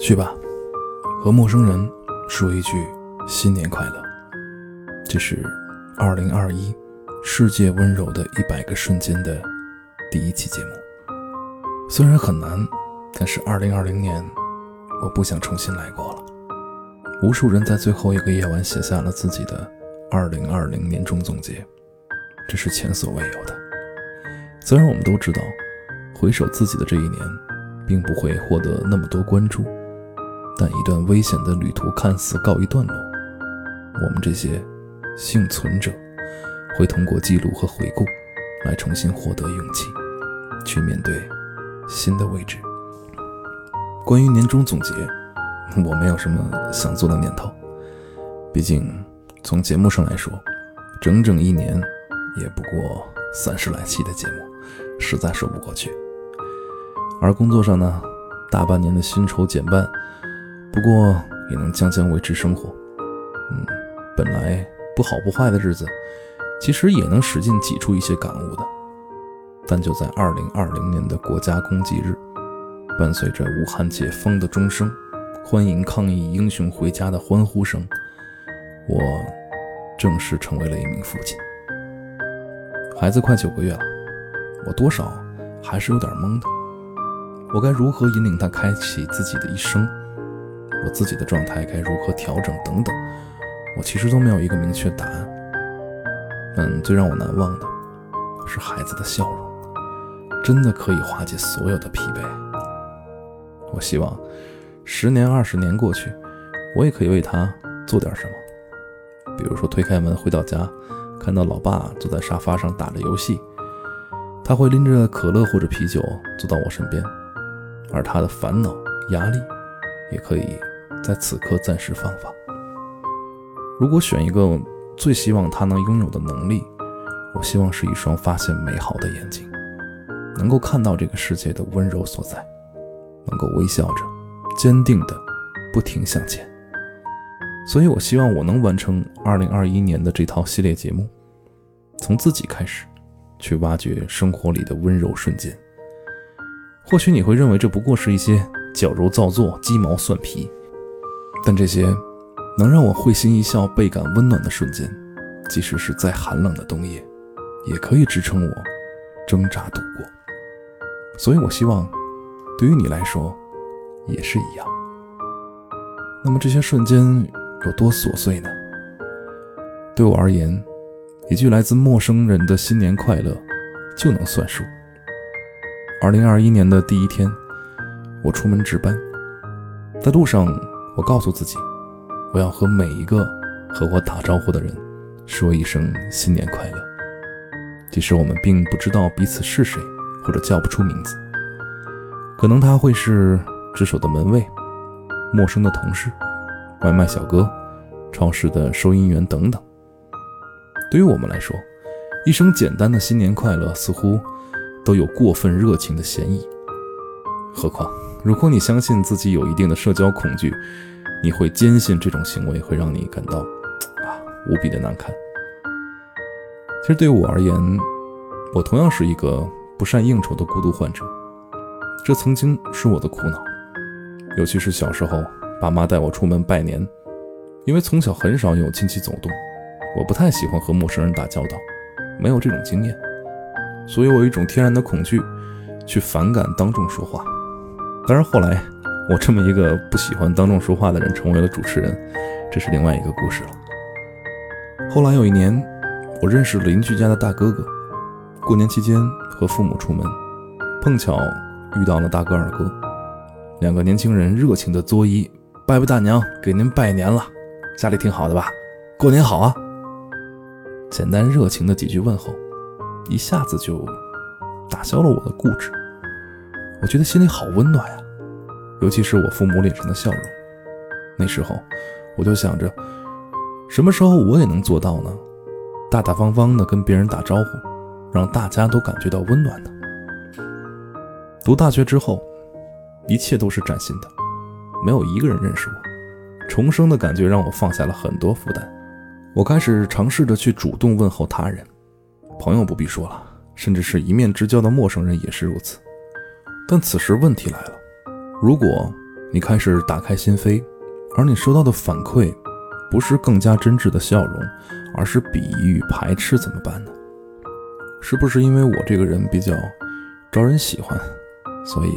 去吧，和陌生人说一句新年快乐。这是二零二一世界温柔的一百个瞬间的第一期节目。虽然很难，但是二零二零年我不想重新来过了。无数人在最后一个夜晚写下了自己的二零二零年终总结，这是前所未有的。虽然我们都知道，回首自己的这一年，并不会获得那么多关注。但一段危险的旅途看似告一段落，我们这些幸存者会通过记录和回顾，来重新获得勇气，去面对新的未知。关于年终总结，我没有什么想做的念头，毕竟从节目上来说，整整一年也不过三十来期的节目，实在说不过去。而工作上呢，大半年的薪酬减半。不过也能将将维持生活，嗯，本来不好不坏的日子，其实也能使劲挤出一些感悟的。但就在二零二零年的国家公祭日，伴随着武汉解封的钟声，欢迎抗疫英雄回家的欢呼声，我正式成为了一名父亲。孩子快九个月了，我多少还是有点懵的。我该如何引领他开启自己的一生？我自己的状态该如何调整等等，我其实都没有一个明确答案。但最让我难忘的是孩子的笑容，真的可以化解所有的疲惫。我希望十年、二十年过去，我也可以为他做点什么。比如说推开门回到家，看到老爸坐在沙发上打着游戏，他会拎着可乐或者啤酒坐到我身边，而他的烦恼、压力也可以。在此刻暂时放放。如果选一个最希望他能拥有的能力，我希望是一双发现美好的眼睛，能够看到这个世界的温柔所在，能够微笑着、坚定的不停向前。所以，我希望我能完成2021年的这套系列节目，从自己开始，去挖掘生活里的温柔瞬间。或许你会认为这不过是一些矫揉造作、鸡毛蒜皮。但这些能让我会心一笑、倍感温暖的瞬间，即使是再寒冷的冬夜，也可以支撑我挣扎度过。所以，我希望对于你来说也是一样。那么，这些瞬间有多琐碎呢？对我而言，一句来自陌生人的新年快乐就能算数。二零二一年的第一天，我出门值班，在路上。我告诉自己，我要和每一个和我打招呼的人说一声新年快乐。即使我们并不知道彼此是谁，或者叫不出名字，可能他会是值守的门卫、陌生的同事、外卖小哥、超市的收银员等等。对于我们来说，一声简单的新年快乐似乎都有过分热情的嫌疑。何况，如果你相信自己有一定的社交恐惧，你会坚信这种行为会让你感到啊无比的难堪。其实对我而言，我同样是一个不善应酬的孤独患者，这曾经是我的苦恼。尤其是小时候，爸妈带我出门拜年，因为从小很少有亲戚走动，我不太喜欢和陌生人打交道，没有这种经验，所以我有一种天然的恐惧，去反感当众说话。当然后来。我这么一个不喜欢当众说话的人成为了主持人，这是另外一个故事了。后来有一年，我认识邻居家的大哥哥，过年期间和父母出门，碰巧遇到了大哥二哥，两个年轻人热情的作揖：“拜拜大娘，给您拜年了，家里挺好的吧？过年好啊！”简单热情的几句问候，一下子就打消了我的固执，我觉得心里好温暖呀。尤其是我父母脸上的笑容，那时候我就想着，什么时候我也能做到呢？大大方方的跟别人打招呼，让大家都感觉到温暖呢。读大学之后，一切都是崭新的，没有一个人认识我，重生的感觉让我放下了很多负担。我开始尝试着去主动问候他人，朋友不必说了，甚至是一面之交的陌生人也是如此。但此时问题来了。如果你开始打开心扉，而你收到的反馈不是更加真挚的笑容，而是鄙夷与排斥，怎么办呢？是不是因为我这个人比较招人喜欢，所以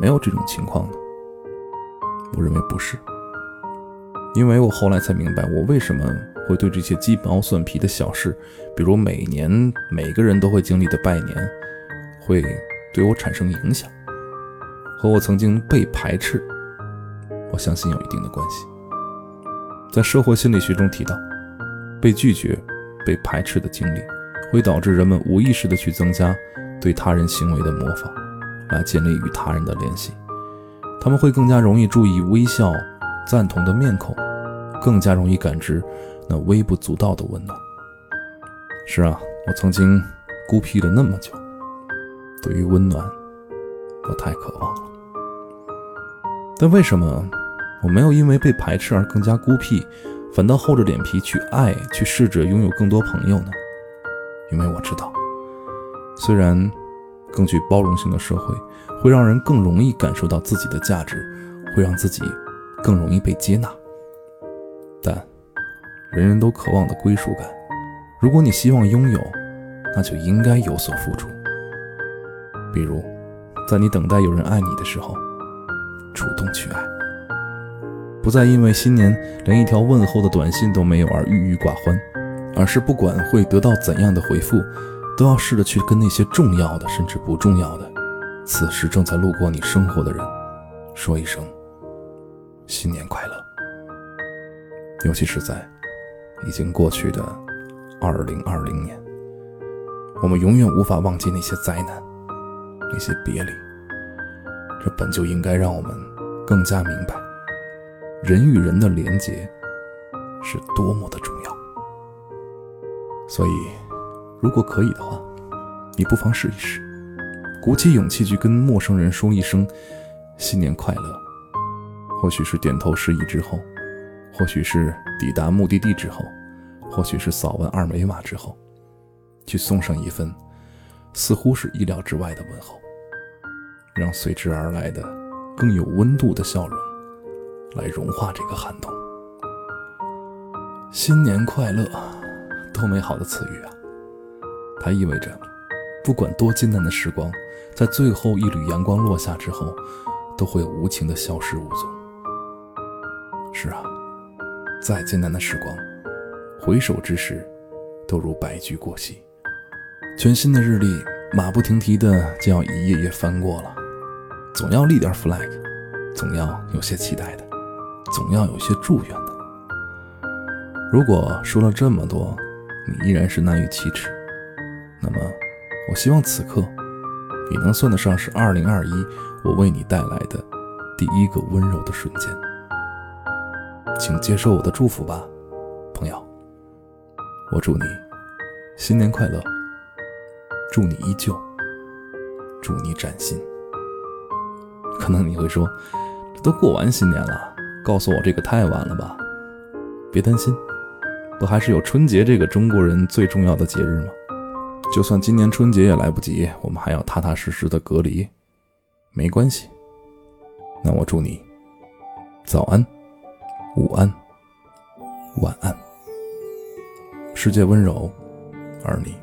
没有这种情况呢？我认为不是，因为我后来才明白，我为什么会对这些鸡毛蒜皮的小事，比如每年每个人都会经历的拜年，会对我产生影响。和我曾经被排斥，我相信有一定的关系。在社会心理学中提到，被拒绝、被排斥的经历，会导致人们无意识地去增加对他人行为的模仿，来建立与他人的联系。他们会更加容易注意微笑、赞同的面孔，更加容易感知那微不足道的温暖。是啊，我曾经孤僻了那么久，对于温暖，我太渴望了。但为什么我没有因为被排斥而更加孤僻，反倒厚着脸皮去爱，去试着拥有更多朋友呢？因为我知道，虽然更具包容性的社会会让人更容易感受到自己的价值，会让自己更容易被接纳，但人人都渴望的归属感，如果你希望拥有，那就应该有所付出。比如，在你等待有人爱你的时候。主动去爱，不再因为新年连一条问候的短信都没有而郁郁寡欢，而是不管会得到怎样的回复，都要试着去跟那些重要的甚至不重要的，此时正在路过你生活的人，说一声新年快乐。尤其是在已经过去的二零二零年，我们永远无法忘记那些灾难，那些别离。这本就应该让我们更加明白，人与人的连结是多么的重要。所以，如果可以的话，你不妨试一试，鼓起勇气去跟陌生人说一声“新年快乐”。或许是点头示意之后，或许是抵达目的地之后，或许是扫完二维码之后，去送上一份似乎是意料之外的问候。让随之而来的更有温度的笑容来融化这个寒冬。新年快乐，多美好的词语啊！它意味着，不管多艰难的时光，在最后一缕阳光落下之后，都会无情的消失无踪。是啊，再艰难的时光，回首之时，都如白驹过隙。全新的日历，马不停蹄的就要一页页翻过了。总要立点 flag，总要有些期待的，总要有些祝愿的。如果说了这么多，你依然是难于启齿，那么我希望此刻也能算得上是2021我为你带来的第一个温柔的瞬间。请接受我的祝福吧，朋友。我祝你新年快乐，祝你依旧，祝你崭新。可能你会说，这都过完新年了，告诉我这个太晚了吧？别担心，不还是有春节这个中国人最重要的节日吗？就算今年春节也来不及，我们还要踏踏实实的隔离，没关系。那我祝你早安、午安、晚安，世界温柔，而你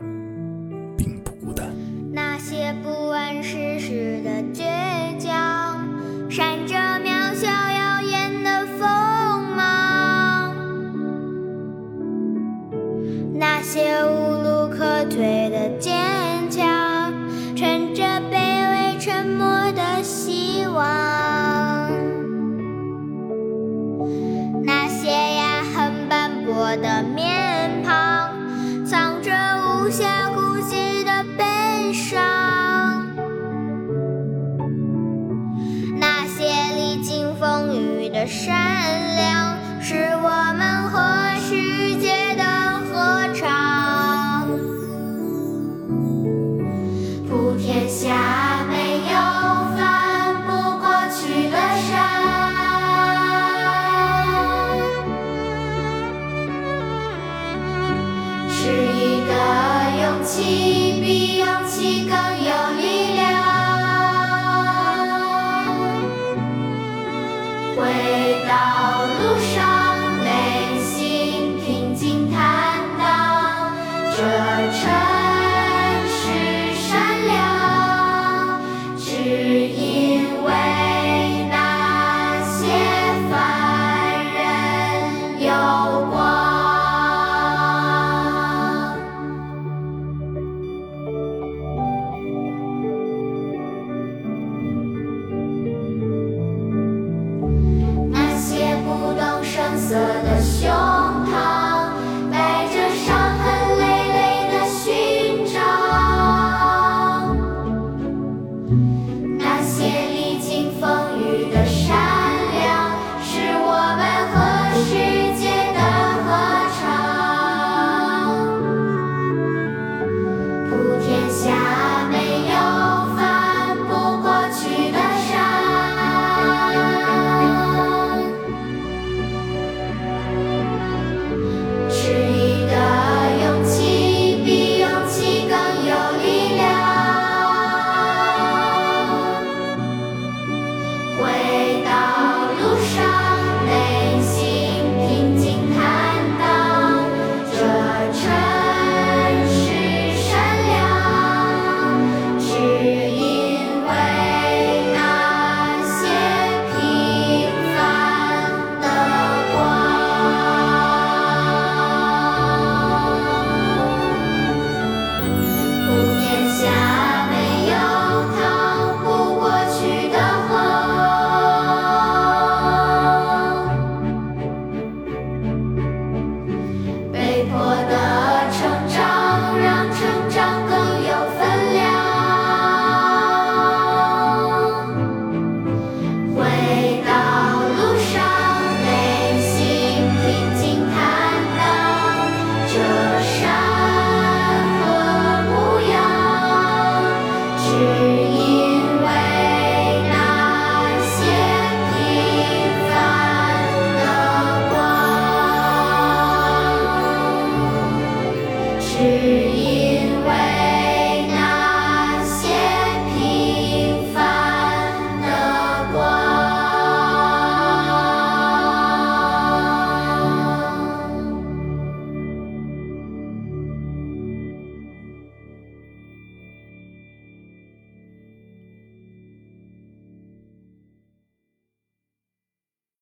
Spirit.